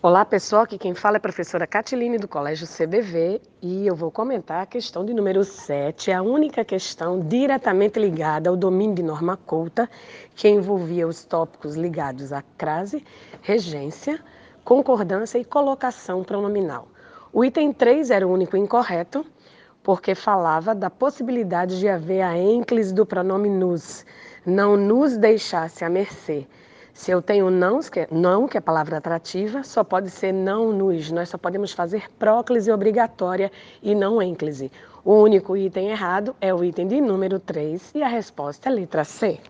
Olá pessoal, aqui quem fala é a professora Catiline do Colégio CBV e eu vou comentar a questão de número 7, a única questão diretamente ligada ao domínio de norma culta, que envolvia os tópicos ligados à crase, regência, concordância e colocação pronominal. O item 3 era o único incorreto, porque falava da possibilidade de haver a ênclise do pronome nos, não nos deixasse a mercê se eu tenho não, que é, não, que é palavra atrativa, só pode ser não nos. Nós só podemos fazer próclise obrigatória e não ênclise. O único item errado é o item de número 3 e a resposta é a letra C.